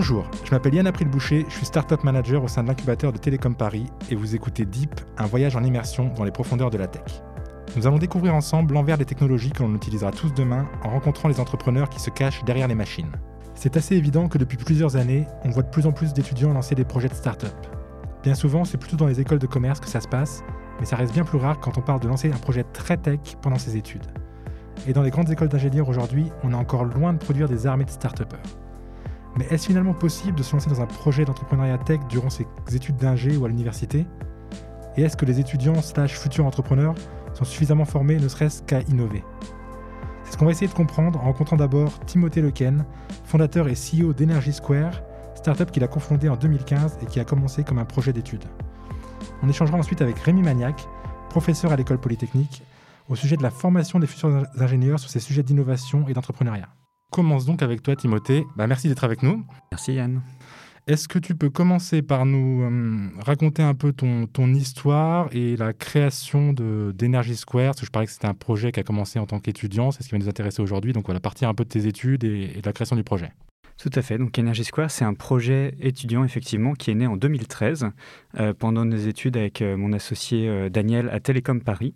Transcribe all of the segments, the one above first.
Bonjour, je m'appelle Yann April Boucher, je suis Startup Manager au sein de l'incubateur de Télécom Paris et vous écoutez Deep, un voyage en immersion dans les profondeurs de la tech. Nous allons découvrir ensemble l'envers des technologies que l'on utilisera tous demain en rencontrant les entrepreneurs qui se cachent derrière les machines. C'est assez évident que depuis plusieurs années, on voit de plus en plus d'étudiants lancer des projets de start-up. Bien souvent, c'est plutôt dans les écoles de commerce que ça se passe, mais ça reste bien plus rare quand on parle de lancer un projet très tech pendant ses études. Et dans les grandes écoles d'ingénieurs aujourd'hui, on est encore loin de produire des armées de start-upers. Mais est-ce finalement possible de se lancer dans un projet d'entrepreneuriat tech durant ses études d'ingé ou à l'université? Et est-ce que les étudiants slash futurs entrepreneurs sont suffisamment formés ne serait-ce qu'à innover? C'est ce qu'on va essayer de comprendre en rencontrant d'abord Timothée Lequen, fondateur et CEO d'Energy Square, startup qu'il a confondée en 2015 et qui a commencé comme un projet d'études. On échangera ensuite avec Rémi Magnac, professeur à l'école polytechnique, au sujet de la formation des futurs ingénieurs sur ces sujets d'innovation et d'entrepreneuriat. Commence donc avec toi, Timothée. Bah, merci d'être avec nous. Merci, Yann. Est-ce que tu peux commencer par nous euh, raconter un peu ton, ton, histoire et la création d'Energy Square? Parce que je parlais que c'était un projet qui a commencé en tant qu'étudiant, c'est ce qui va nous intéresser aujourd'hui. Donc voilà, partir un peu de tes études et, et de la création du projet. Tout à fait. Donc Energy Square, c'est un projet étudiant effectivement qui est né en 2013 euh, pendant nos études avec euh, mon associé euh, Daniel à Télécom Paris.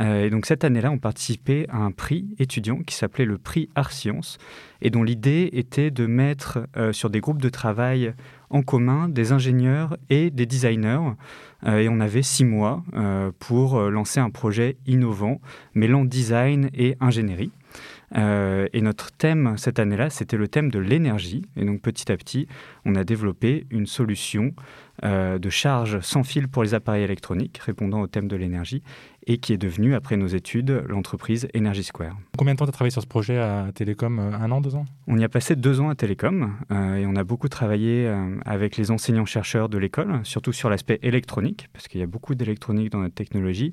et donc cette année-là, on participait à un prix étudiant qui s'appelait le prix Art Science et dont l'idée était de mettre sur des groupes de travail en commun des ingénieurs et des designers. et on avait six mois pour lancer un projet innovant mêlant design et ingénierie. Euh, et notre thème cette année-là, c'était le thème de l'énergie. Et donc petit à petit, on a développé une solution euh, de charge sans fil pour les appareils électroniques, répondant au thème de l'énergie, et qui est devenue, après nos études, l'entreprise Energy Square. Combien de temps tu as travaillé sur ce projet à Télécom euh, Un an, deux ans? On y a passé deux ans à Télécom, et on a beaucoup travaillé avec les enseignants-chercheurs de l'école, surtout sur l'aspect électronique, parce qu'il y a beaucoup d'électronique dans notre technologie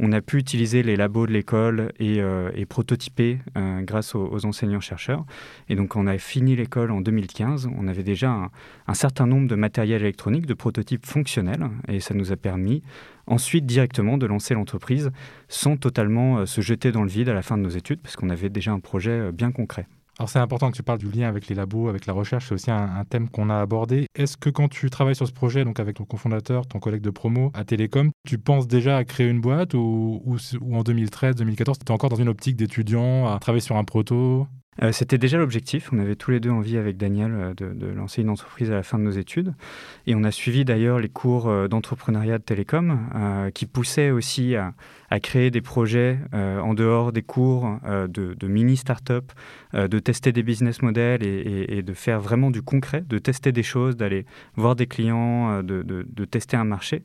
on a pu utiliser les labos de l'école et, euh, prototyper euh, grâce aux, enseignants-chercheurs. Et donc, on a fini l'école en 2015. On avait déjà un, certain nombre de matériel électronique, de prototypes fonctionnels, et ça nous a permis ensuite directement de lancer l'entreprise sans totalement euh, se jeter dans le vide à la fin de nos études, parce qu'on avait déjà un projet bien concret. Alors c'est important que tu parles du lien avec les labos, avec la recherche, c'est aussi un, thème qu'on a abordé. Est-ce que quand tu travailles sur ce projet, donc avec ton cofondateur, ton collègue de promo à Télécom, tu penses déjà à créer une boîte ou, ou en 2013, 2014, tu es encore dans une optique d'étudiant, à travailler sur un proto? Euh, c'était déjà l'objectif. On avait tous les deux envie avec Daniel euh, de, lancer une entreprise à la fin de nos études. Et on a suivi d'ailleurs les cours euh, d'entrepreneuriat de Télécom qui poussaient aussi à, créer des projets en dehors des cours de, mini start-up, de tester des business models et, de faire vraiment du concret, de tester des choses, d'aller voir des clients, de, de, tester un marché.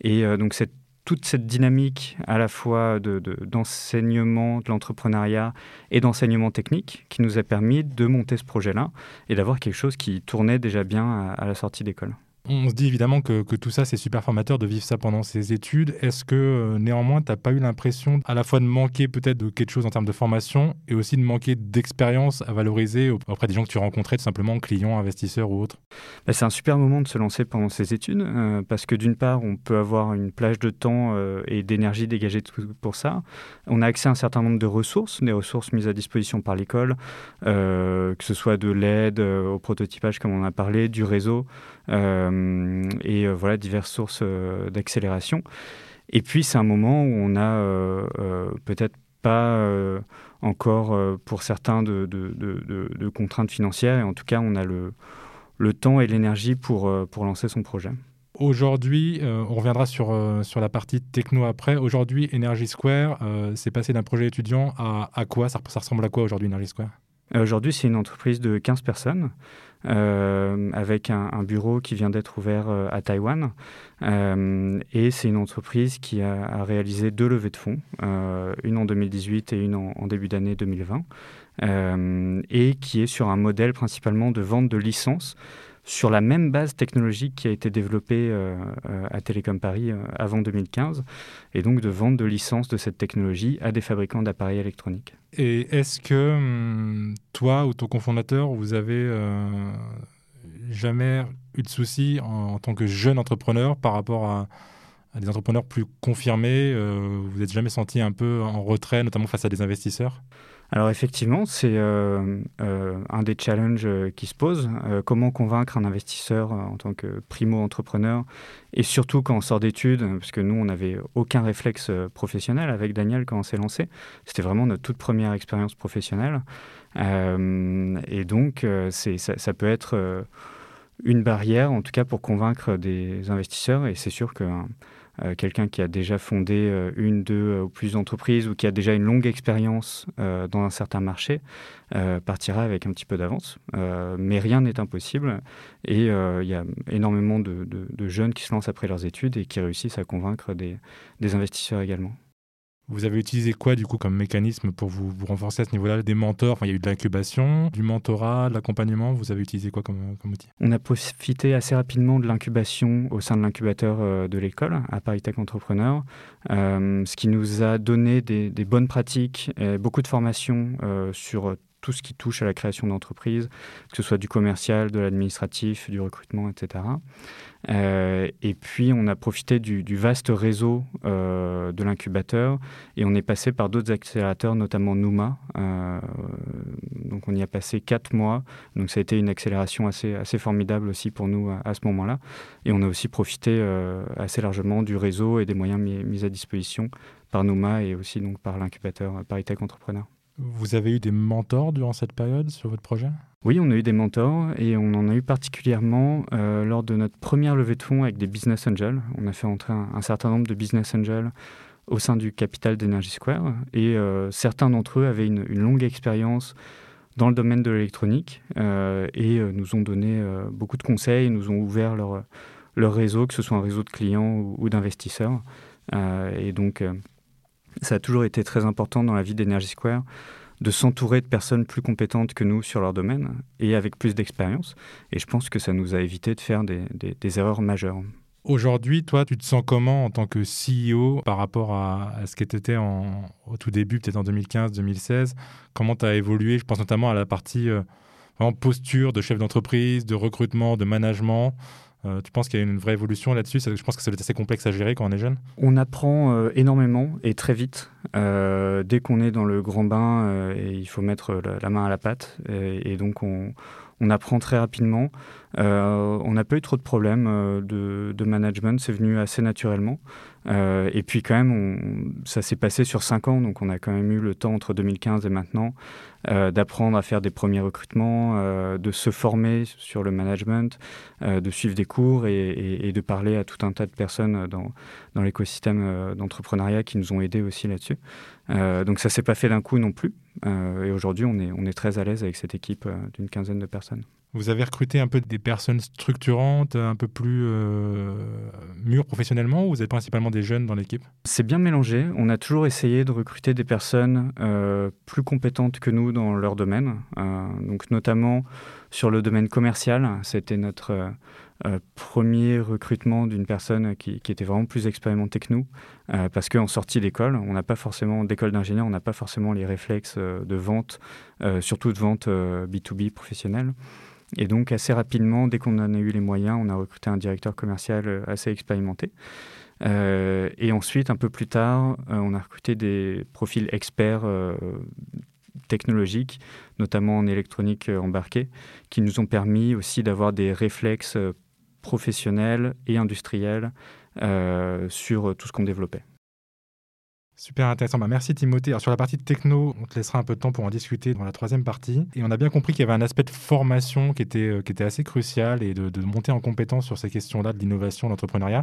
Et donc cette toute cette dynamique à la fois d'enseignement, de, l'entrepreneuriat et d'enseignement technique qui nous a permis de monter ce projet-là et d'avoir quelque chose qui tournait déjà bien à la sortie d'école. On se dit évidemment que, tout ça, c'est super formateur de vivre ça pendant ses études. Est-ce que euh, néanmoins, tu n'as pas eu l'impression à la fois de manquer peut-être de quelque chose en termes de formation et aussi de manquer d'expérience à valoriser auprès des gens que tu rencontrais, tout simplement clients, investisseurs ou autres? Bah, C'est un super moment de se lancer pendant ses études euh, parce que d'une part, on peut avoir une plage de temps euh, et d'énergie dégagée pour ça. On a accès à un certain nombre de ressources, des ressources mises à disposition par l'école, que ce soit de l'aide au prototypage comme on a parlé, du réseau. Euh, et euh, voilà diverses sources euh, d'accélération. Et puis c'est un moment où on a peut-être pas encore pour certains de, de, contraintes financières, et en tout cas on a le, le temps et l'énergie pour, pour lancer son projet. Aujourd'hui, on reviendra sur, sur la partie techno après. Aujourd'hui, Energy Square, c'est passé d'un projet étudiant à, à quoi? Ça, ça, ressemble à quoi aujourd'hui, Energy Square? Aujourd'hui, c'est une entreprise de 15 personnes euh, avec un, bureau qui vient d'être ouvert euh, à Taïwan. Euh, et c'est une entreprise qui a, réalisé deux levées de fonds, une en 2018 et une en, début d'année 2020, et qui est sur un modèle principalement de vente de licences sur la même base technologique qui a été développée euh, euh, à Télécom Paris euh, avant 2015, et donc de vente de licences de cette technologie à des fabricants d'appareils électroniques. Et est-ce que hum, toi ou ton cofondateur, vous avez jamais eu de soucis en, tant que jeune entrepreneur par rapport à, des entrepreneurs plus confirmés Vous n'êtes jamais senti un peu en retrait, notamment face à des investisseurs? Alors effectivement, c'est euh, euh, un des challenges euh, qui se posent. comment convaincre un investisseur en tant que primo-entrepreneur et surtout quand on sort d'études, parce que nous, on n'avait aucun réflexe professionnel avec Daniel quand on s'est lancé. C'était vraiment notre toute première expérience professionnelle. et donc, ça, peut être une barrière, en tout cas pour convaincre des investisseurs. Et c'est sûr que euh, quelqu'un qui a déjà fondé euh, une, deux euh, ou plus d'entreprises ou qui a déjà une longue expérience dans un certain marché partira avec un petit peu d'avance. mais rien n'est impossible et il y a énormément de, jeunes qui se lancent après leurs études et qui réussissent à convaincre des investisseurs également. Vous avez utilisé quoi du coup comme mécanisme pour vous, renforcer à ce niveau-là? Des mentors, il y a eu de l'incubation, du mentorat, de l'accompagnement, vous avez utilisé quoi comme, outil? On a profité assez rapidement de l'incubation au sein de l'incubateur euh, de l'école à Paris Tech Entrepreneur, euh, ce qui nous a donné des, bonnes pratiques, et beaucoup de formations euh, sur tout ce qui touche à la création d'entreprises, que ce soit du commercial, de l'administratif, du recrutement, etc. Euh, et puis, on a profité du, vaste réseau euh, de l'incubateur et on est passé par d'autres accélérateurs, notamment Numa. Euh, donc, on y a passé quatre mois. Donc, ça a été une accélération assez, assez formidable aussi pour nous à, ce moment-là. Et on a aussi profité assez largement du réseau et des moyens mis, à disposition par Numa et aussi donc par l'incubateur Paritech Entrepreneur. Vous avez eu des mentors durant cette période sur votre projet? Oui, on a eu des mentors et on en a eu particulièrement euh, lors de notre première levée de fonds avec des business angels. On a fait entrer un, certain nombre de business angels au sein du capital d'Energy Square et euh, certains d'entre eux avaient une, longue expérience dans le domaine de l'électronique euh, et nous ont donné beaucoup de conseils, nous ont ouvert leur, réseau, que ce soit un réseau de clients ou, ou d'investisseurs. et donc, ça a toujours été très important dans la vie d'Energy Square de s'entourer de personnes plus compétentes que nous sur leur domaine et avec plus d'expérience. Et je pense que ça nous a évité de faire des, erreurs majeures. Aujourd'hui, toi, tu te sens comment en tant que CEO par rapport à, ce que tu étais au tout début, peut-être en 2015-2016 Comment tu as évolué? Je pense notamment à la partie euh, posture de chef d'entreprise, de recrutement, de management. Euh, tu penses qu'il y a une vraie évolution là-dessus? Je pense que ça va être assez complexe à gérer quand on est jeune. On apprend euh, énormément et très vite. Euh, dès qu'on est dans le grand bain, il faut mettre la, main à la pâte. Et, donc, on, apprend très rapidement. on n'a pas eu trop de problèmes de, management. C'est venu assez naturellement. Et puis, quand même, ça s'est passé sur cinq ans. Donc, on a quand même eu le temps entre 2015 et maintenant euh, d'apprendre à faire des premiers recrutements, euh, de se former sur le management, euh, de suivre des cours et, de parler à tout un tas de personnes dans, l'écosystème d'entrepreneuriat qui nous ont aidés aussi là-dessus. donc ça s'est pas fait d'un coup non plus. et aujourd'hui, on est très à l'aise avec cette équipe d'une quinzaine de personnes. Vous avez recruté un peu des personnes structurantes, un peu plus euh, mûres professionnellement, ou vous êtes principalement des jeunes dans l'équipe? C'est bien mélangé. On a toujours essayé de recruter des personnes euh, plus compétentes que nous dans leur domaine, euh, donc notamment sur le domaine commercial. C'était notre premier recrutement d'une personne qui, qui, était vraiment plus expérimentée que nous, parce qu'en sortie d'école, on n'a pas forcément d'école d'ingénieur, on n'a pas forcément les réflexes de vente, surtout de vente B2B professionnelle. Et donc assez rapidement, dès qu'on en a eu les moyens, on a recruté un directeur commercial euh, assez expérimenté. Euh, et ensuite, un peu plus tard, euh, on a recruté des profils experts technologiques, notamment en électronique embarquée, qui nous ont permis aussi d'avoir des réflexes professionnels et industriels sur tout ce qu'on développait. Super intéressant. Bah, merci Timothée. Sur la partie techno, on te laissera un peu de temps pour en discuter dans la troisième partie. Et on a bien compris qu'il y avait un aspect de formation qui était, euh, assez crucial et de, monter en compétence sur ces questions-là de l'innovation, de l'entrepreneuriat.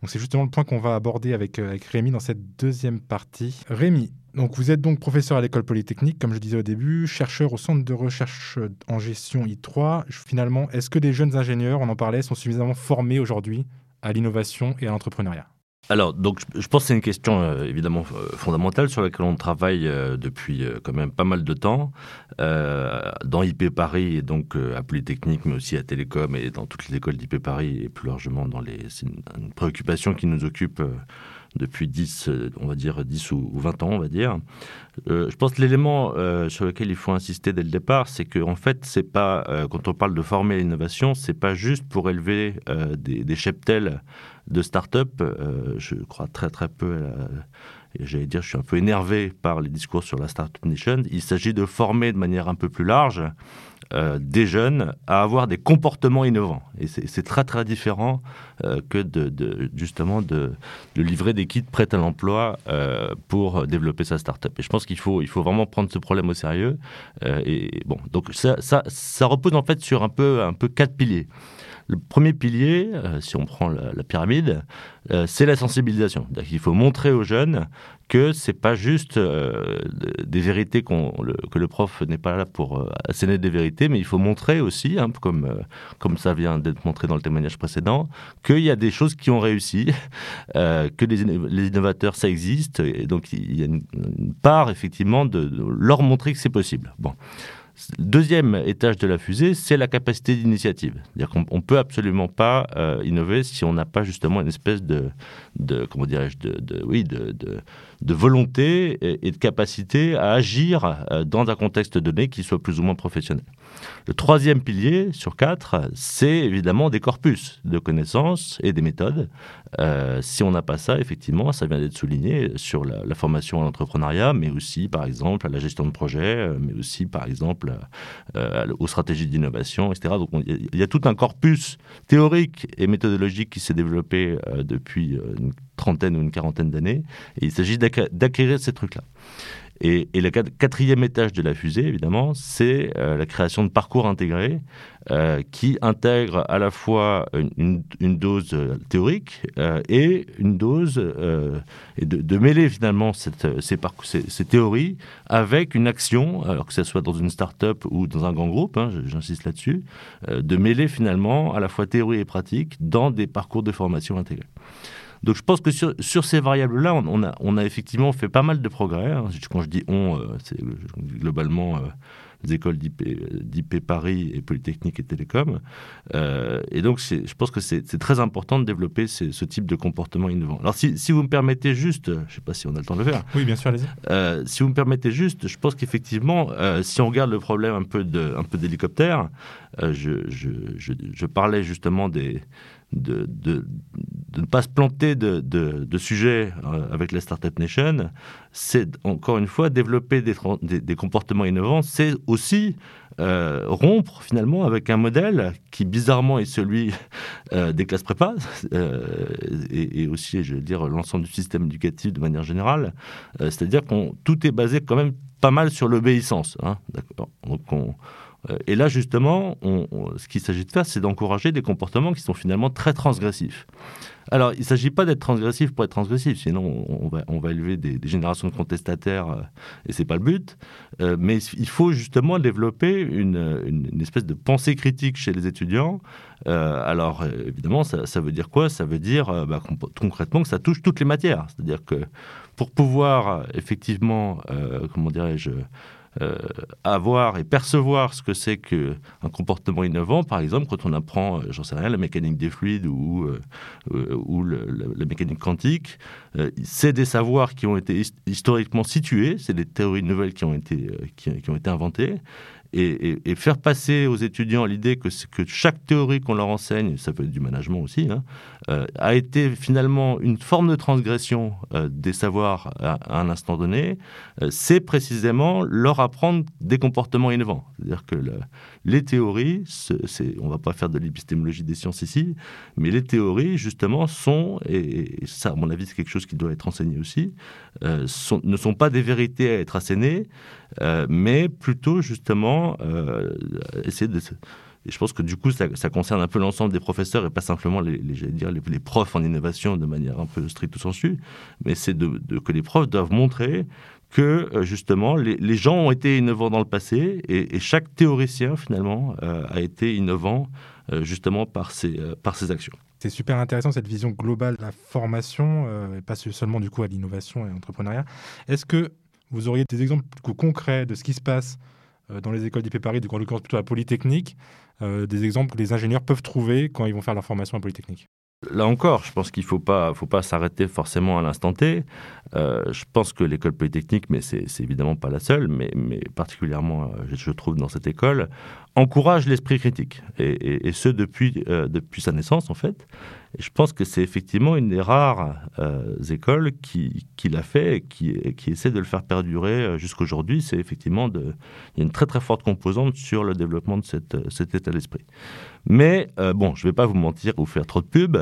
Donc c'est justement le point qu'on va aborder avec, euh, Rémi dans cette deuxième partie. Rémi, donc vous êtes donc professeur à l'école polytechnique, comme je disais au début, chercheur au centre de recherche en gestion I3. Finalement, est-ce que les jeunes ingénieurs, on en parlait, sont suffisamment formés aujourd'hui à l'innovation et à l'entrepreneuriat? Alors, donc, je pense que c'est une question euh, évidemment euh, fondamentale sur laquelle on travaille euh, depuis quand même pas mal de temps dans IP Paris et donc à Polytechnique, mais aussi à Télécom et dans toutes les écoles d'IP Paris et plus largement dans les. C'est une, préoccupation qui nous occupe depuis 10, on va dire 10 ou 20 ans, on va dire. je pense que l'élément sur lequel il faut insister dès le départ, c'est que en fait, c'est pas quand on parle de former l'innovation, c'est pas juste pour élever des, des cheptels de start-up. Euh, je crois très très peu et j'allais dire, je suis un peu énervé par les discours sur la Startup Nation. Il s'agit de former de manière un peu plus large euh, des jeunes à avoir des comportements innovants. Et c'est très très différent euh, que de, justement de, livrer des kits prêts à l'emploi euh, pour développer sa startup. Et je pense qu'il faut, il faut vraiment prendre ce problème au sérieux. et bon, donc ça, ça, ça, repose en fait sur un peu, un peu quatre piliers. Le premier pilier, euh, si on prend la, pyramide, euh, c'est la sensibilisation. Il faut montrer aux jeunes que c'est pas juste euh, des vérités que le prof n'est pas là pour asséner des vérités, mais il faut montrer aussi, hein, comme, comme ça vient d'être montré dans le témoignage précédent, qu'il y a des choses qui ont réussi, que les, innovateurs ça existe, et donc il y a une, part effectivement de, de leur montrer que c'est possible. Bon. Deuxième étage de la fusée, c'est la capacité d'initiative. C'est-à-dire qu'on ne peut absolument pas euh, innover si on n'a pas justement une espèce de, comment dirais-je, de, oui, de, volonté et, de capacité à agir euh, dans un contexte donné qui soit plus ou moins professionnel. Le troisième pilier sur quatre, c'est évidemment des corpus de connaissances et des méthodes. Euh, si on n'a pas ça, effectivement, ça vient d'être souligné sur la, formation à l'entrepreneuriat, mais aussi, par exemple, à la gestion de projet, euh, mais aussi, par exemple, aux stratégies d'innovation, etc. Donc, il y, a tout un corpus théorique et méthodologique qui s'est développé depuis trentaine ou une quarantaine d'années, et il s'agit d'acquérir ces trucs-là. Et, le quatrième étage de la fusée, évidemment, c'est euh, la création de parcours intégrés euh, qui intègrent à la fois une, dose euh, théorique et une dose et de, mêler finalement ces, parcours, ces, théories avec une action, que ce soit dans une start-up ou dans un grand groupe, hein, j'insiste là-dessus, de mêler finalement à la fois théorie et pratique dans des parcours de formation intégrés. Donc je pense que sur, sur ces variables-là, on, a, on a effectivement fait pas mal de progrès. Hein. Quand je dis on, euh, c'est globalement euh, les écoles d'IP Paris et Polytechnique et Télécom. Euh, et donc je pense que c'est très important de développer ce type de comportement innovant. Alors si, si, vous me permettez juste, je ne sais pas si on a le temps de le faire. Oui, bien sûr, allez-y. si vous me permettez juste, je pense qu'effectivement, si on regarde le problème un peu d'hélicoptère, je, je, je, je parlais justement des de, ne pas se planter de, de sujets euh, avec la Startup Nation, c'est encore une fois développer des, des, comportements innovants, c'est aussi euh, rompre finalement avec un modèle qui bizarrement est celui euh, des classes prépa et, aussi, je veux dire, l'ensemble du système éducatif de manière générale. C'est-à-dire qu'on tout est basé quand même pas mal sur l'obéissance. Hein, d'accord Donc on, et là, justement, ce qu'il s'agit de faire, c'est d'encourager des comportements qui sont finalement très transgressifs. Alors, il ne s'agit pas d'être transgressif pour être transgressif, sinon on va, élever des, générations de contestataires euh, et c'est pas le but. Euh, mais il faut justement développer une, une, espèce de pensée critique chez les étudiants. alors, évidemment, ça, veut dire quoi? Ça veut dire bah, concrètement que ça touche toutes les matières. C'est-à-dire que pour pouvoir effectivement, comment dirais-je, euh, avoir et percevoir ce que c'est qu'un comportement innovant, par exemple, quand on apprend, euh, j'en sais rien, la mécanique des fluides ou, euh, la mécanique quantique, c'est des savoirs qui ont été historiquement situés, c'est des théories nouvelles qui ont été, inventées, et, faire passer aux étudiants l'idée que, que chaque théorie qu'on leur enseigne, ça peut être du management aussi, hein, a été finalement une forme de transgression euh, des savoirs à, un instant donné, euh, c'est précisément leur apprendre des comportements innovants. C'est-à-dire que les théories, on ne va pas faire de l'épistémologie des sciences ici, mais les théories, justement, sont, et, ça, à mon avis, c'est quelque chose qui doit être enseigné aussi, ne sont pas des vérités à être assénées, mais plutôt, justement, euh, essayer de... Et je pense que du coup, ça, concerne un peu l'ensemble des professeurs et pas simplement les, dire, les, profs en innovation de manière un peu stricte sensu, mais c'est que les profs doivent montrer que euh, justement les, gens ont été innovants dans le passé et, chaque théoricien finalement euh, a été innovant justement par ses, par ses actions. C'est super intéressant cette vision globale de la formation et pas seulement du coup à l'innovation et l'entrepreneuriat. Est-ce que vous auriez des exemples concrets de ce qui se passe euh, dans les écoles d'IP Paris, coup en l'occurrence plutôt à Polytechnique, euh, des exemples que les ingénieurs peuvent trouver quand ils vont faire leur formation à Polytechnique Là encore, je pense qu'il ne faut pas, faut pas s'arrêter forcément à l'instant T. Euh, je pense que l'école polytechnique, mais c'est évidemment pas la seule, mais, particulièrement, je trouve, dans cette école, encourage l'esprit critique. Et, et, ce, depuis, depuis sa naissance, en fait. Je pense que c'est effectivement une des rares écoles qui, qui l'a fait et qui, qui essaie de le faire perdurer jusqu'aujourd'hui. C'est effectivement il y a une très très forte composante sur le développement de cette, cet état d'esprit. Mais bon, je ne vais pas vous mentir ou faire trop de pub.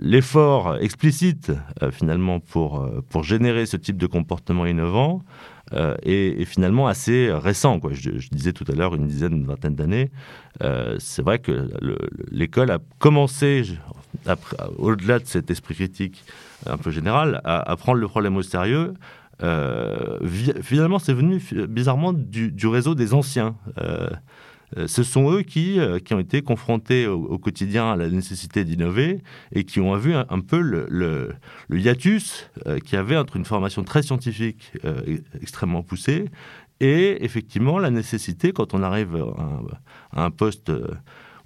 L'effort explicite finalement pour, pour générer ce type de comportement innovant, euh, est, finalement assez récent. Je, disais tout à l'heure une dizaine, une vingtaine d'années. Euh, c'est vrai que l'école a commencé, au-delà de cet esprit critique un peu général, à, prendre le problème au sérieux. Euh, finalement, c'est venu bizarrement du, du, réseau des anciens. Euh, ce sont eux qui, euh, qui ont été confrontés au, quotidien à la nécessité d'innover et qui ont vu un, peu le, hiatus euh, qu'il y avait entre une formation très scientifique extrêmement poussée et effectivement la nécessité, quand on arrive à un, poste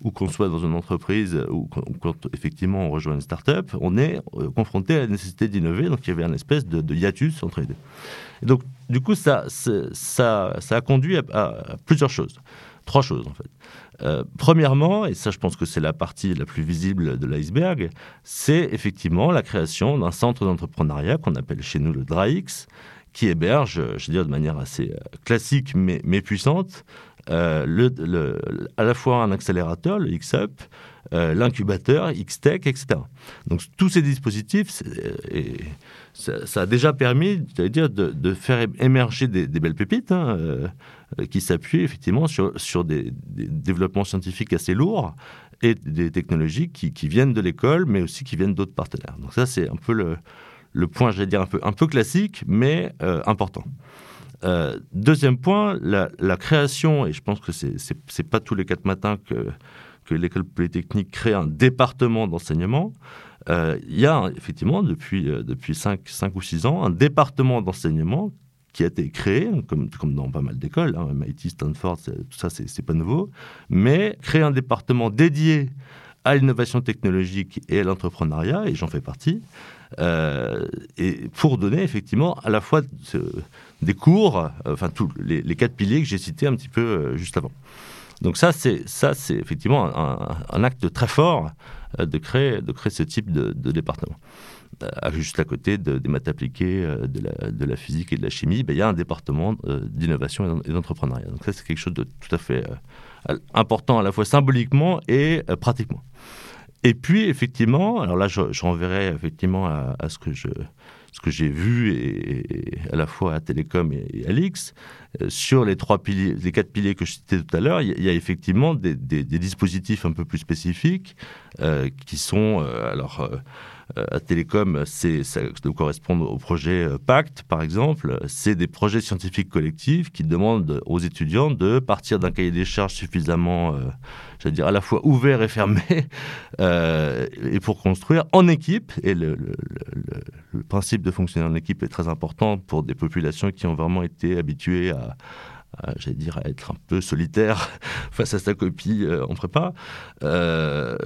ou qu'on soit dans une entreprise ou quand, effectivement on rejoint une start-up, on est confronté à la nécessité d'innover. Donc il y avait un espèce de, hiatus entre les deux. Et donc du coup, ça, ça, ça a conduit à plusieurs choses. Trois choses en fait. Euh, premièrement, et ça je pense que c'est la partie la plus visible de l'iceberg, c'est effectivement la création d'un centre d'entrepreneuriat qu'on appelle chez nous le DRAX, qui héberge, je veux dire de manière assez euh, classique mais, puissante, euh, à la fois un accélérateur, le XUP, l'incubateur, XTech, etc. Donc tous ces dispositifs, ça, a déjà permis, dire, de, faire émerger des, belles pépites. Hein, euh, qui s'appuie effectivement sur, sur des, développements scientifiques assez lourds et des technologies qui, viennent de l'école, mais aussi qui viennent d'autres partenaires. Donc ça, c'est un peu le, le point, j'allais dire, un peu, un peu classique, mais euh, important. Euh, deuxième point, la, la, création, et je pense que c'est n'est pas tous les quatre matins que, que l'école polytechnique crée un département d'enseignement. il y a effectivement depuis, depuis 5, 5 ou 6 ans un département d'enseignement qui a été créé, comme, comme dans pas mal d'écoles, hein, MIT, Stanford, tout ça, c'est pas nouveau, mais créer un département dédié à l'innovation technologique et à l'entrepreneuriat, et j'en fais partie, euh, et pour donner effectivement à la fois des cours, euh, enfin tous les, quatre piliers que j'ai cités un petit peu euh, juste avant. Donc ça, c'est ça, c'est effectivement un, acte très fort de créer de créer ce type de, département. Euh, juste à côté des maths appliquées, euh, de la, physique et de la chimie, ben, il y a un département euh, d'innovation et d'entrepreneuriat. Donc ça, c'est quelque chose de tout à fait important à la fois symboliquement et pratiquement. Et puis, effectivement, alors là, je, renverrai effectivement à, ce que je ce que j'ai vu et, à la fois à Télécom et, à l'X, sur les trois piliers, les quatre piliers que je citais tout à l'heure, il, y, a effectivement des, dispositifs un peu plus spécifiques qui sont alors euh, à Télécom, c'est, ça doit correspondre au projet euh, Pacte, par exemple. C'est des projets scientifiques collectifs qui demandent aux étudiants de partir d'un cahier des charges suffisamment, euh, j'allais dire, à la fois ouvert et fermé, et pour construire en équipe. Et le, le, principe de fonctionner en équipe est très important pour des populations qui ont vraiment été habituées à j'allais dire, être un peu solitaire face à sa copie en prépa. Euh,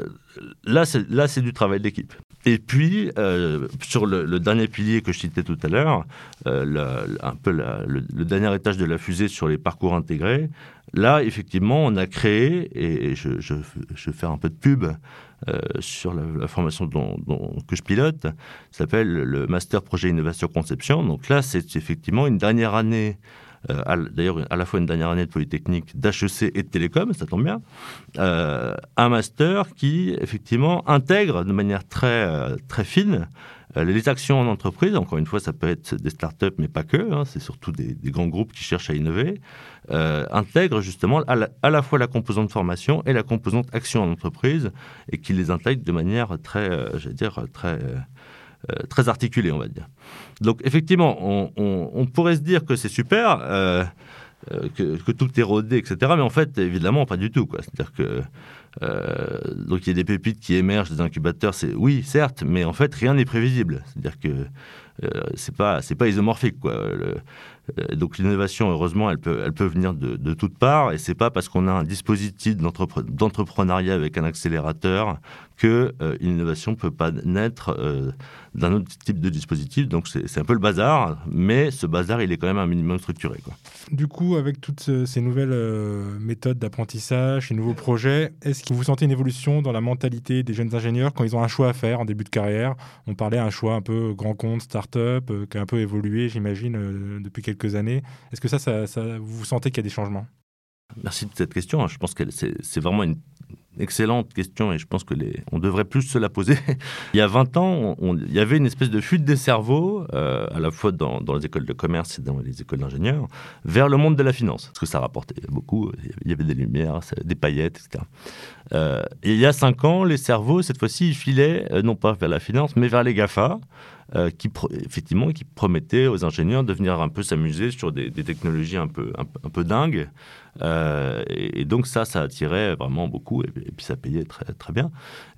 là, c'est du travail d'équipe. Et puis, euh, sur le, dernier pilier que je citais tout à l'heure, euh, un peu le, dernier étage de la fusée sur les parcours intégrés, là, effectivement, on a créé, et je, je, vais faire un peu de pub euh, sur la, formation dont, que je pilote, s'appelle le Master Projet Innovation Conception. Donc là, c'est effectivement une dernière année euh, d'ailleurs à la fois une dernière année de Polytechnique, d'HEC et de Télécom, ça tombe bien, euh, un master qui effectivement intègre de manière très, euh, très fine les actions en entreprise, encore une fois, ça peut être des startups, mais pas que, hein, c'est surtout des, grands groupes qui cherchent à innover, intègre justement à la, fois la composante formation et la composante action en entreprise, et qui les intègre de manière très, j'allais dire, très, très articulée, on va dire. Donc effectivement, on, pourrait se dire que c'est super, euh, euh, que, tout est rodé, etc. Mais en fait, évidemment, pas du tout. C'est-à-dire que euh, donc il y a des pépites qui émergent des incubateurs. C'est oui, certes, mais en fait, rien n'est prévisible. C'est-à-dire que c'est pas c'est pas isomorphique quoi. donc l'innovation, heureusement, elle peut, elle peut venir de, de toutes parts, et c'est pas parce qu'on a un dispositif d'entrepreneuriat avec un accélérateur que l'innovation peut pas naître d'un autre type de dispositif. Donc c'est un peu le bazar, mais ce bazar, il est quand même un minimum structuré. Quoi. Du coup, avec toutes ces nouvelles euh, méthodes d'apprentissage, ces nouveaux projets, est-ce Est-ce que vous sentez une évolution dans la mentalité des jeunes ingénieurs quand ils ont un choix à faire en début de carrière? On parlait un choix un peu grand compte, start-up, euh, qui a un peu évolué, j'imagine, euh, depuis quelques années. Est-ce que ça, ça, vous sentez qu'il y a des changements? Merci de cette question. Je pense que c'est vraiment une excellente question et je pense que les, on devrait plus se la poser. il y a 20 ans, il y avait une espèce de fuite des cerveaux, euh, à la fois dans, les écoles de commerce et dans les écoles d'ingénieurs, vers le monde de la finance, parce que ça rapportait beaucoup. Il y avait des lumières, des paillettes, etc. Euh, et il y a 5 ans, les cerveaux, cette fois-ci, ils filaient euh, non pas vers la finance, mais vers les GAFA. Euh, qui effectivement qui promettait aux ingénieurs de venir un peu s'amuser sur des, technologies un peu un, peu dingues. Euh, et, donc ça ça attirait vraiment beaucoup et, puis ça payait très très bien.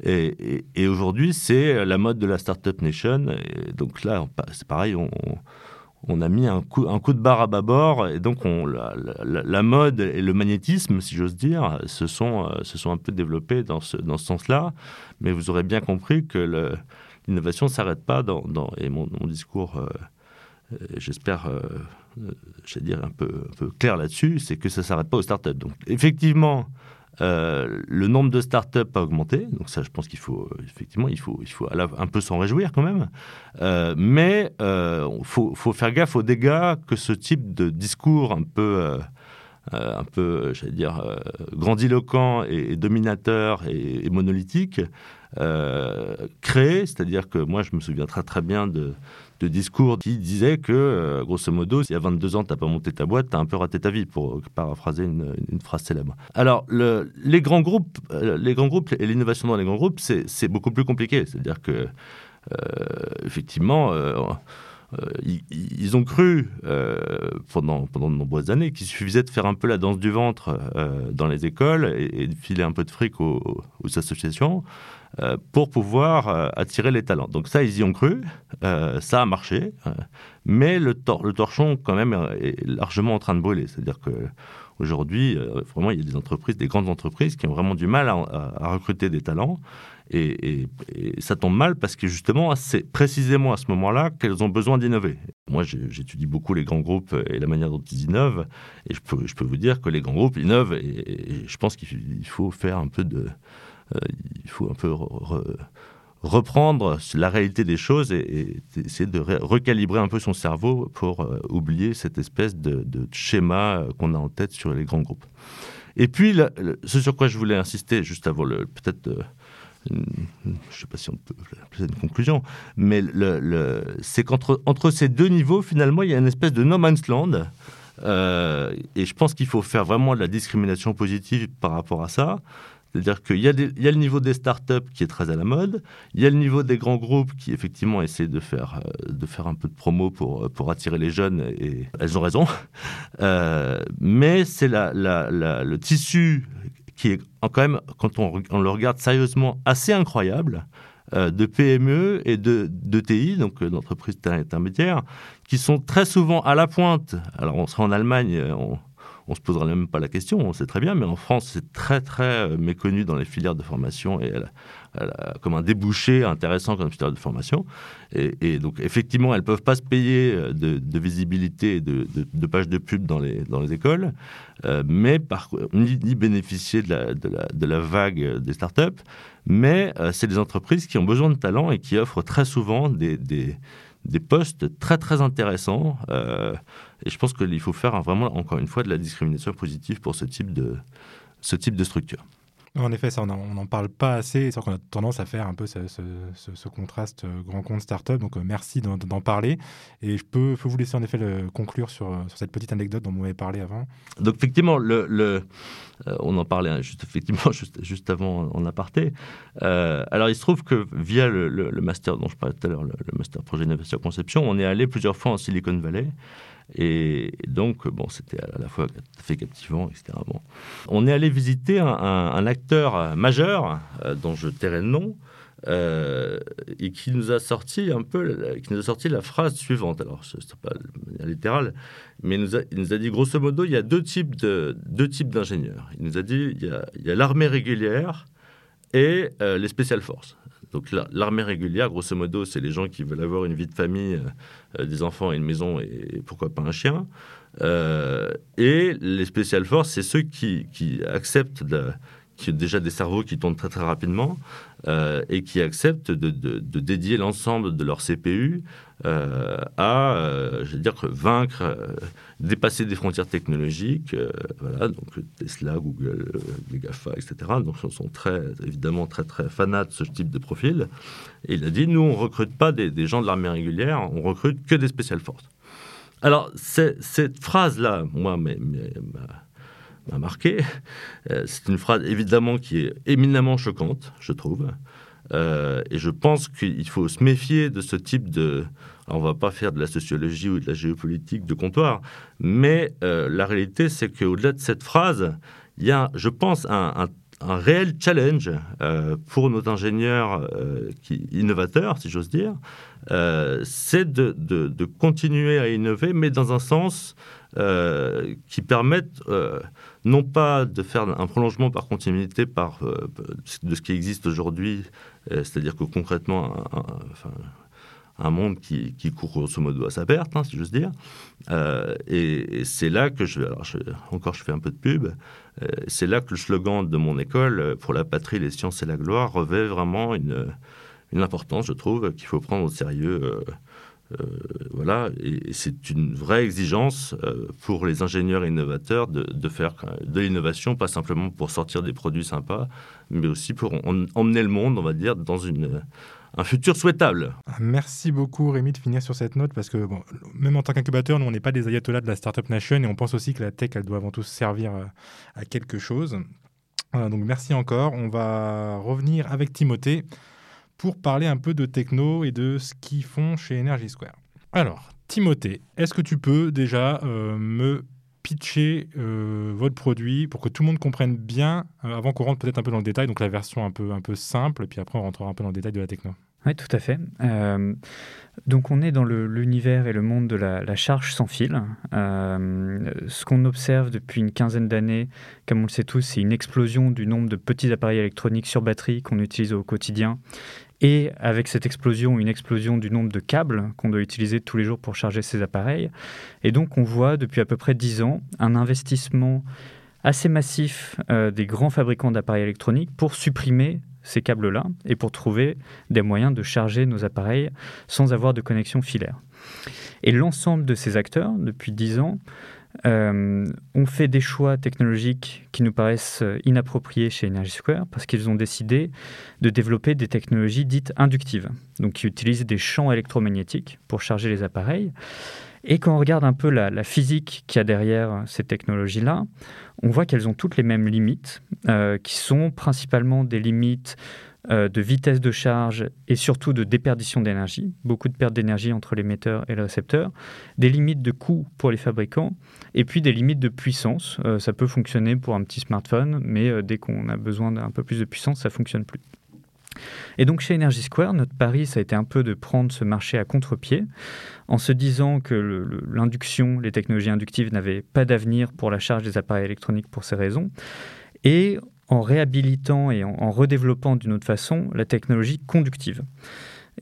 Et, aujourd'hui c'est la mode de la startup nation. Donc là c'est pareil on, a mis un coup, un coup de barre à bâbord et donc on, la, la, mode et le magnétisme, si j'ose dire, se sont, euh, se sont un peu développés dans ce, dans ce sens-là. Mais vous aurez bien compris que le, l'innovation ne s'arrête pas dans, et mon, discours, euh, euh, j'espère, euh, dire un peu, clair là-dessus, c'est que ça ne s'arrête pas aux startups. Donc effectivement, le nombre de startups a augmenté, donc ça, je pense qu'il faut effectivement, il faut, il faut un peu s'en réjouir quand même. mais il faut, faut, faire gaffe aux dégâts que ce type de discours un peu un peu, j'allais dire, grandiloquent et, dominateur et monolithique euh, créé, c'est-à-dire que moi je me souviens très très bien de, discours qui disaient que, euh, grosso modo, si à 22 ans tu n'as pas monté ta boîte, tu as un peu raté ta vie, pour paraphraser une, phrase célèbre. Alors, le, les, grands groupes, euh, les grands groupes et l'innovation dans les grands groupes, c'est beaucoup plus compliqué. C'est-à-dire que, effectivement, ils, ont cru pendant, pendant de nombreuses années qu'il suffisait de faire un peu la danse du ventre dans les écoles et, de filer un peu de fric aux associations euh, pour pouvoir euh, attirer les talents. Donc ça, ils y ont cru, euh, ça a marché, mais le, torchon quand même est largement en train de brûler. C'est-à-dire que aujourd'hui, vraiment, il y a des entreprises, des grandes entreprises qui ont vraiment du mal à, recruter des talents. Et, ça tombe mal parce que justement, c'est précisément à ce moment-là qu'elles ont besoin d'innover. Moi, j'étudie beaucoup les grands groupes et la manière dont ils innovent. Et je peux, vous dire que les grands groupes innovent. et je pense qu'il faut faire un peu de, il faut un peu reprendre la réalité des choses et, essayer de recalibrer un peu son cerveau pour euh, oublier cette espèce de, schéma euh, qu'on a en tête sur les grands groupes. Et puis, ce sur quoi je voulais insister, juste avant peut-être je ne sais pas si on peut une conclusion, mais c'est qu'entre entre ces deux niveaux, finalement, il y a une espèce de no man's land. et je pense qu'il faut faire vraiment de la discrimination positive par rapport à ça. C'est-à-dire qu'il y, a le niveau des startups qui est très à la mode, il y a le niveau des grands groupes qui effectivement essaient de faire, euh, de faire un peu de promo pour, pour attirer les jeunes, et elles ont raison. Euh, mais c'est la, le tissu qui est quand même, quand on, le regarde sérieusement, assez incroyable euh, de PME et de, de TI, donc d'entreprises intermédiaires, qui sont très souvent à la pointe. Alors on sera en Allemagne, on, on se posera même pas la question, on sait très bien, mais en France, c'est très, très euh, méconnu dans les filières de formation et comme un débouché intéressant comme filière de formation. Et, donc, effectivement, elles ne peuvent pas se payer euh, de, visibilité et de, pages de pub dans les, les écoles, euh, mais ni, bénéficier de la, de, vague des startups, mais c'est des entreprises qui ont besoin de talent et qui offrent très souvent des, des postes très, très intéressants. Et je pense qu'il faut faire vraiment, encore une fois, de la discrimination positive pour ce type de, ce type de structure. En effet, ça, on n'en parle pas assez. C'est qu'on a tendance à faire un peu ce, contraste euh, grand compte startup. Donc, euh, merci d'en parler. Et je peux, vous laisser en effet conclure sur, euh, sur cette petite anecdote dont vous m'avez parlé avant. Donc, effectivement, le, on en parlait hein, juste, effectivement juste, avant en aparté. alors, il se trouve que via le, le, master dont je parlais tout à l'heure, le, master projet d'innovation conception, on est allé plusieurs fois en Silicon Valley. Et donc, bon, c'était à la fois fait captivant, etc. Bon. On est allé visiter un, acteur majeur, euh, dont je tairai le nom, euh, et qui nous a sorti un peu, qui nous a sorti la phrase suivante. Alors, ce n'est pas littéral, mais il nous, a, il nous, a, dit grosso modo, il y a deux types de deux types d'ingénieurs. Il nous a dit, il y a l'armée régulière et euh, les spéciales forces. Donc l'armée régulière, grosso modo, c'est les gens qui veulent avoir une vie de famille, euh, euh, des enfants une maison et, pourquoi pas un chien. Euh, et les spécial forces, c'est ceux qui, acceptent qui ont déjà des cerveaux qui tournent très très rapidement et qui acceptent de, dédier l'ensemble de leur CPU euh, à, euh, je veux dire, vaincre, dépasser des frontières technologiques. voilà, donc Tesla, Google, les GAFA, etc. Donc, ils sont très, évidemment très très fanats de ce type de profil. Et il a dit, nous, on recrute pas des, gens de l'armée régulière, on recrute que des spécial forces. Alors, cette phrase-là, moi, m'a marqué. Euh, c'est une phrase évidemment qui est éminemment choquante, je trouve. Euh, et je pense qu'il faut se méfier de ce type de... On va pas faire de la sociologie ou de la géopolitique de comptoir, mais euh, la réalité, c'est qu'au-delà de cette phrase, il y a, je pense, un, réel challenge pour nos ingénieurs qui, innovateurs, si j'ose dire, c'est de, continuer à innover, mais dans un sens qui permette non pas de faire un prolongement par continuité euh, de ce qui existe aujourd'hui, euh, c'est-à-dire que concrètement, un, monde qui, court grosso modo à sa perte, hein, si j'ose dire. Euh, et, c'est là que je, alors encore je fais un peu de pub, c'est là que le slogan de mon école, pour la patrie, les sciences et la gloire, revêt vraiment une, une importance, je trouve, qu'il faut prendre au sérieux euh, voilà, et, c'est une vraie exigence euh, pour les ingénieurs innovateurs de, faire de l'innovation, pas simplement pour sortir des produits sympas, mais aussi pour emmener le monde, on va dire, dans une, un futur souhaitable. Merci beaucoup Rémi de finir sur cette note parce que bon, même en tant qu'incubateur, nous on n'est pas des ayatollahs de la Startup Nation et on pense aussi que la tech elle doit avant tout servir euh, à quelque chose. donc merci encore. On va revenir avec Timothée pour parler un peu de techno et de ce qu'ils font chez Energy Square. Alors, Timothée, est-ce que tu peux déjà euh, me pitcher euh, votre produit pour que tout le monde comprenne bien, euh, avant qu'on rentre peut-être un peu dans le détail, donc la version un peu, un peu simple, et puis après on rentrera un peu dans le détail de la techno. Oui, tout à fait. donc on est dans l'univers et le monde de la, charge sans fil. ce qu'on observe depuis une quinzaine d'années, comme on le sait tous, c'est une explosion du nombre de petits appareils électroniques sur batterie qu'on utilise au quotidien et avec cette explosion, une explosion du nombre de câbles qu'on doit utiliser tous les jours pour charger ces appareils. Et donc on voit depuis à peu près 10 ans un investissement assez massif euh, des grands fabricants d'appareils électroniques pour supprimer ces câbles-là et pour trouver des moyens de charger nos appareils sans avoir de connexion filaire. Et l'ensemble de ces acteurs, depuis 10 ans, euh, ont fait des choix technologiques qui nous paraissent inappropriés chez Energy Square parce qu'ils ont décidé de développer des technologies dites inductives, donc qui utilisent des champs électromagnétiques pour charger les appareils. Et quand on regarde un peu la, physique qu'il y a derrière ces technologies-là, on voit qu'elles ont toutes les mêmes limites, euh, qui sont principalement des limites euh, de vitesse de charge et surtout de déperdition d'énergie, beaucoup de pertes d'énergie entre l'émetteur et le récepteur, des limites de coût pour les fabricants et puis des limites de puissance. Euh, ça peut fonctionner pour un petit smartphone, mais euh, dès qu'on a besoin d'un peu plus de puissance, ça fonctionne plus. Et donc chez Energy Square, notre pari, ça a été un peu de prendre ce marché à contre-pied en se disant que l'induction, les technologies inductives n'avaient pas d'avenir pour la charge des appareils électroniques pour ces raisons. Et en réhabilitant et en, redéveloppant d'une autre façon la technologie conductive.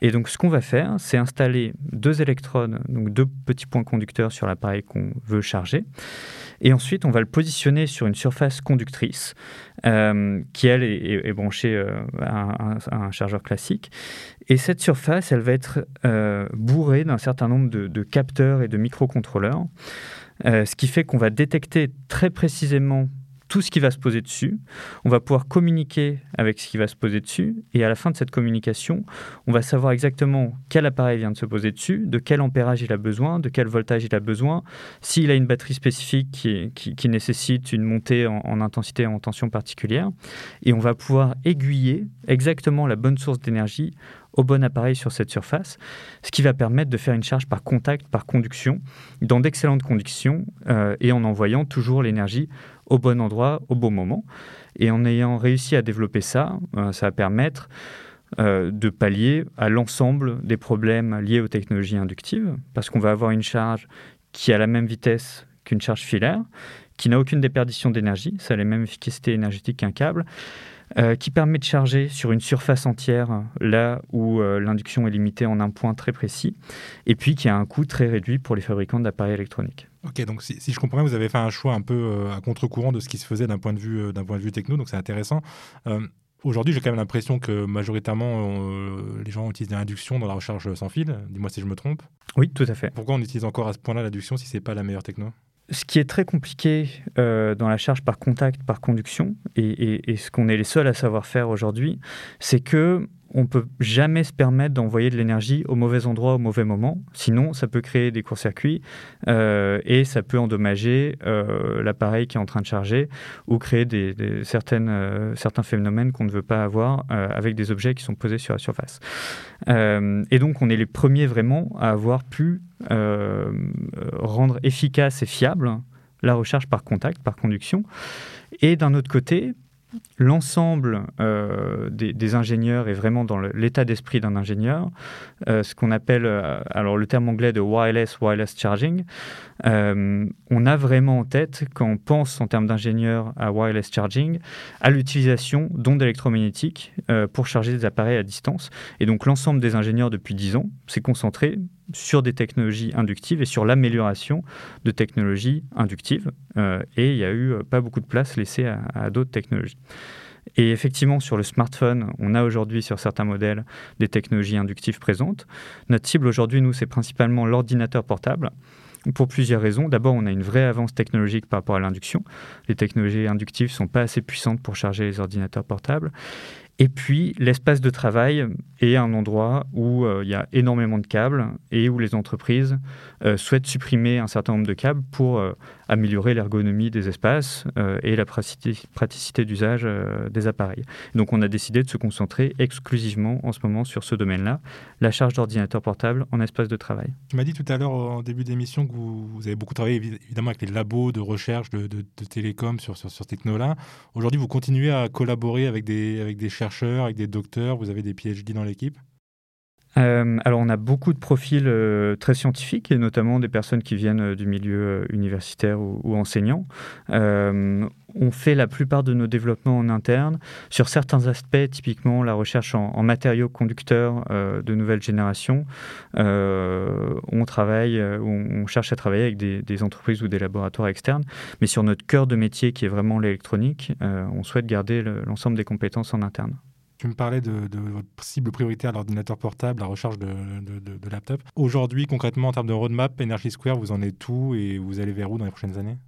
Et donc, ce qu'on va faire, c'est installer deux électrodes, donc deux petits points conducteurs sur l'appareil qu'on veut charger. Et ensuite, on va le positionner sur une surface conductrice euh, qui, elle, est, branchée euh, à, un, chargeur classique. Et cette surface, elle va être euh, bourrée d'un certain nombre de, de, capteurs et de microcontrôleurs, ce qui fait qu'on va détecter très précisément tout ce qui va se poser dessus. On va pouvoir communiquer avec ce qui va se poser dessus. Et à la fin de cette communication, on va savoir exactement quel appareil vient de se poser dessus, de quel ampérage il a besoin, de quel voltage il a besoin, s'il a une batterie spécifique qui, nécessite une montée en, en, intensité et en tension particulière. Et on va pouvoir aiguiller exactement la bonne source d'énergie au bon appareil sur cette surface, ce qui va permettre de faire une charge par contact, par conduction, dans d'excellentes conditions euh, et en envoyant toujours l'énergie au bon endroit, au bon moment. Et en ayant réussi à développer ça, euh, ça va permettre euh, de pallier à l'ensemble des problèmes liés aux technologies inductives, parce qu'on va avoir une charge qui a la même vitesse qu'une charge filaire, qui n'a aucune déperdition d'énergie, ça a la même efficacité énergétique qu'un câble, euh, qui permet de charger sur une surface entière là où l'induction est limitée en un point très précis, et puis qui a un coût très réduit pour les fabricants d'appareils électroniques. Ok, donc si, je comprends bien, vous avez fait un choix un peu à contre-courant de ce qui se faisait d'un point de vue d'un point de vue techno, donc c'est intéressant. Aujourd'hui, j'ai quand même l'impression que majoritairement, les gens utilisent l'induction dans la recharge sans fil. Dis-moi si je me trompe. Oui, tout à fait. Pourquoi on utilise encore à ce point-là l'induction si c'est pas la meilleure techno? Ce qui est très compliqué euh, dans la charge par contact, par conduction, et, ce qu'on est les seuls à savoir faire aujourd'hui, c'est que on peut jamais se permettre d'envoyer de l'énergie au mauvais endroit au mauvais moment. Sinon, ça peut créer des courts-circuits euh, et ça peut endommager euh, l'appareil qui est en train de charger ou créer certaines, certains phénomènes qu'on ne veut pas avoir avec des objets qui sont posés sur la surface. et donc, on est les premiers vraiment à avoir pu euh, rendre efficace et fiable la recharge par contact, par conduction. Et d'un autre côté, l'ensemble euh, des, ingénieurs est vraiment dans l'état d'esprit d'un ingénieur, euh, ce qu'on appelle, euh, alors le terme anglais de wireless, wireless charging. on a vraiment en tête, quand on pense en termes d'ingénieur à wireless charging, à l'utilisation d'ondes électromagnétiques pour charger des appareils à distance. Et donc l'ensemble des ingénieurs depuis 10 ans s'est concentré sur des technologies inductives et sur l'amélioration de technologies inductives. Euh, et il n'y a eu euh, pas beaucoup de place laissée à, d'autres technologies. Et effectivement, sur le smartphone, on a aujourd'hui sur certains modèles des technologies inductives présentes. Notre cible aujourd'hui, nous, c'est principalement l'ordinateur portable pour plusieurs raisons. D'abord, on a une vraie avance technologique par rapport à l'induction. Les technologies inductives ne sont pas assez puissantes pour charger les ordinateurs portables. Et puis, l'espace de travail est un endroit où euh, il y a énormément de câbles et où les entreprises euh, souhaitent supprimer un certain nombre de câbles pour euh, améliorer l'ergonomie des espaces et la praticité, d'usage des appareils. Donc, on a décidé de se concentrer exclusivement en ce moment sur ce domaine-là, la charge d'ordinateur portable en espace de travail. Tu m'as dit tout à l'heure, en début d'émission, que vous, avez beaucoup travaillé évidemment avec les labos de recherche de, de, télécom sur, sur, sur Technola. Aujourd'hui, vous continuez à collaborer avec des, avec des chercheurs, avec des docteurs, vous avez des PhD dans l'équipe? Euh, alors, on a beaucoup de profils euh, très scientifiques, et notamment des personnes qui viennent euh, du milieu universitaire ou, enseignant. on fait la plupart de nos développements en interne. Sur certains aspects, typiquement la recherche en, matériaux conducteurs de nouvelle génération, on travaille, on, cherche à travailler avec des, des, entreprises ou des laboratoires externes. Mais sur notre cœur de métier, qui est vraiment l'électronique, on souhaite garder l'ensemble des compétences en interne. Tu me parlais de, votre cible prioritaire, l'ordinateur portable, la recharge de, de laptop. Aujourd'hui, concrètement, en termes de roadmap, Energy Square, vous en êtes où et vous allez vers où dans les prochaines années?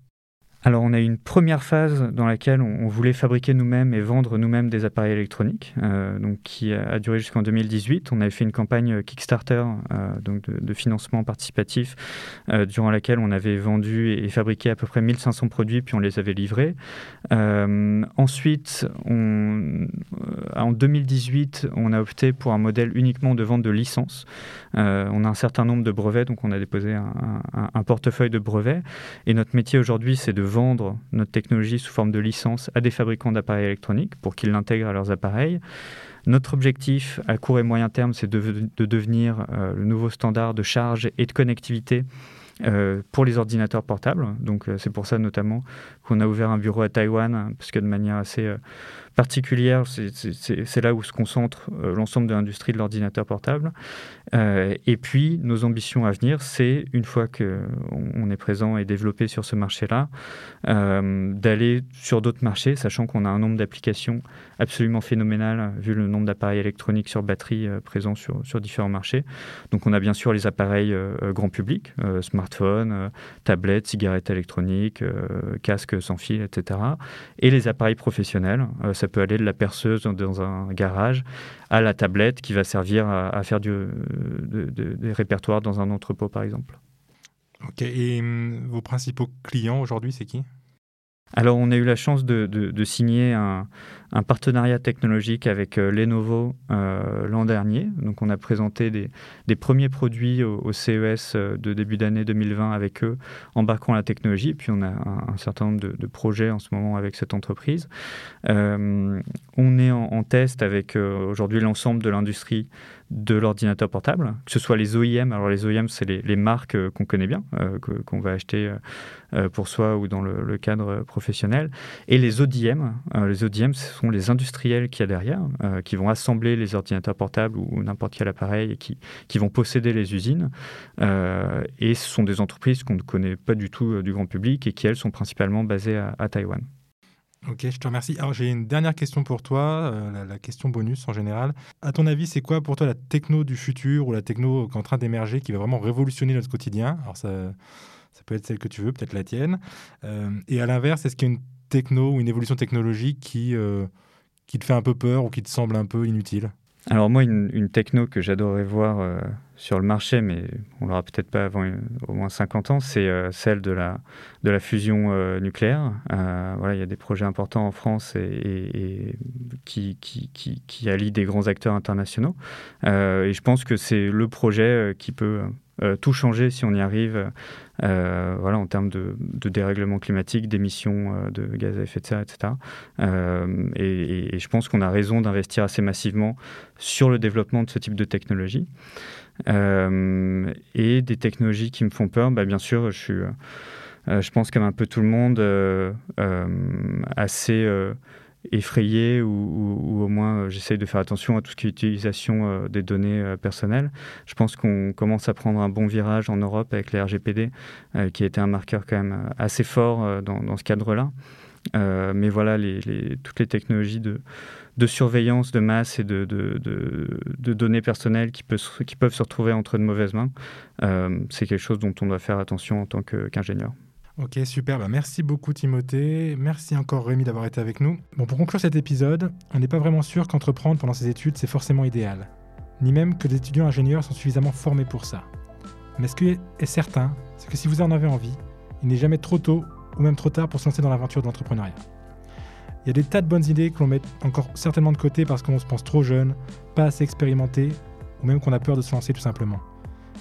Alors, on a eu une première phase dans laquelle on, voulait fabriquer nous-mêmes et vendre nous-mêmes des appareils électroniques, euh, donc qui a, duré jusqu'en 2018. On avait fait une campagne Kickstarter, euh, donc de, financement participatif, euh, durant laquelle on avait vendu et fabriqué à peu près 1500 produits, puis on les avait livrés. ensuite, en 2018, on a opté pour un modèle uniquement de vente de licences. on a un certain nombre de brevets, donc on a déposé un, un portefeuille de brevets. Et notre métier aujourd'hui, c'est de vendre notre technologie sous forme de licence à des fabricants d'appareils électroniques pour qu'ils l'intègrent à leurs appareils. Notre objectif à court et moyen terme, c'est de, devenir euh, le nouveau standard de charge et de connectivité euh, pour les ordinateurs portables. Donc euh, c'est pour ça notamment qu'on a ouvert un bureau à Taïwan, parce que de manière assez particulière, c'est là où se concentre l'ensemble de l'industrie de l'ordinateur portable. et puis nos ambitions à venir, c'est une fois qu'on on est présent et développé sur ce marché-là, d'aller sur d'autres marchés, sachant qu'on a un nombre d'applications absolument phénoménal vu le nombre d'appareils électroniques sur batterie présents sur, sur, différents marchés. Donc on a bien sûr les appareils grand public, smart smartphones, euh, tablettes, cigarettes électroniques, euh, casques sans fil, etc. Et les appareils professionnels, euh, ça peut aller de la perceuse dans un garage à la tablette qui va servir à, faire du, des répertoires dans un entrepôt, par exemple. Ok, et hum, vos principaux clients aujourd'hui, c'est qui? Alors, on a eu la chance de, signer un, partenariat technologique avec euh, Lenovo euh, l'an dernier. Donc, on a présenté des, premiers produits au, CES euh, de début d'année 2020 avec eux, embarquant la technologie. Puis, on a un, certain nombre de, projets en ce moment avec cette entreprise. on est en, test avec aujourd'hui l'ensemble de l'industrie de l'ordinateur portable, que ce soit les OEM. Alors les OEM, c'est les, marques euh, qu'on connaît bien, euh, qu'on va acheter euh, pour soi ou dans le, cadre professionnel. Et les ODM, les ODM, ce sont les industriels qu'il y a derrière, qui vont assembler les ordinateurs portables ou, n'importe quel appareil et qui, qui, vont posséder les usines. et ce sont des entreprises qu'on ne connaît pas du tout du grand public et qui, elles, sont principalement basées à Taïwan. Ok, je te remercie. Alors j'ai une dernière question pour toi, euh, la, question bonus en général. À ton avis, c'est quoi pour toi la techno du futur ou la techno qui est en train d'émerger, qui va vraiment révolutionner notre quotidien? Alors ça, ça peut être celle que tu veux, peut-être la tienne. Euh, et à l'inverse, est-ce qu'il y a une techno ou une évolution technologique qui, euh, qui te fait un peu peur ou qui te semble un peu inutile? Alors moi, une, techno que j'adorerais voir sur le marché, mais on l'aura peut-être pas avant euh, au moins 50 ans, c'est euh, celle de la, de la fusion nucléaire. voilà, il y a des projets importants en France et, qui, qui, qui, qui, allient des grands acteurs internationaux. et je pense que c'est le projet qui peut euh, tout changer si on y arrive euh, voilà, en termes de, dérèglement climatique, d'émissions euh, de gaz à effet de serre, etc. Et, je pense qu'on a raison d'investir assez massivement sur le développement de ce type de technologie. Et des technologies qui me font peur, bah, bien sûr, je suis, je pense comme un peu tout le monde, assez effrayé ou, au moins euh, j'essaye de faire attention à tout ce qui est utilisation euh, des données euh, personnelles. Je pense qu'on commence à prendre un bon virage en Europe avec les RGPD, qui a été un marqueur quand même assez fort dans, ce cadre-là. mais voilà, toutes les technologies de, de, surveillance de masse et de, données personnelles qui, peuvent se retrouver entre de mauvaises mains, c'est quelque chose dont on doit faire attention en tant qu'ingénieur. Ok, super. Bah, merci beaucoup Timothée. Merci encore Rémi d'avoir été avec nous. Bon, pour conclure cet épisode, on n'est pas vraiment sûr qu'entreprendre pendant ses études, c'est forcément idéal. Ni même que des étudiants ingénieurs sont suffisamment formés pour ça. Mais ce qui est certain, c'est que si vous en avez envie, il n'est jamais trop tôt ou même trop tard pour se lancer dans l'aventure de l'entrepreneuriat. Il y a des tas de bonnes idées que l'on met encore certainement de côté parce qu'on se pense trop jeune, pas assez expérimenté, ou même qu'on a peur de se lancer tout simplement.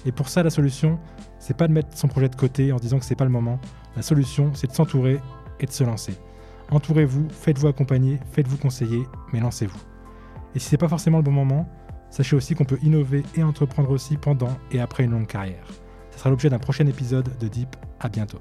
Et pour ça, la solution, c'est pas de mettre son projet de côté en disant que c'est pas le moment. La solution, c'est de s'entourer et de se lancer. Entourez-vous, faites-vous accompagner, faites-vous conseiller, mais lancez-vous. Et si c'est pas forcément le bon moment, sachez aussi qu'on peut innover et entreprendre aussi pendant et après une longue carrière. Ce sera l'objet d'un prochain épisode de Deep. À bientôt.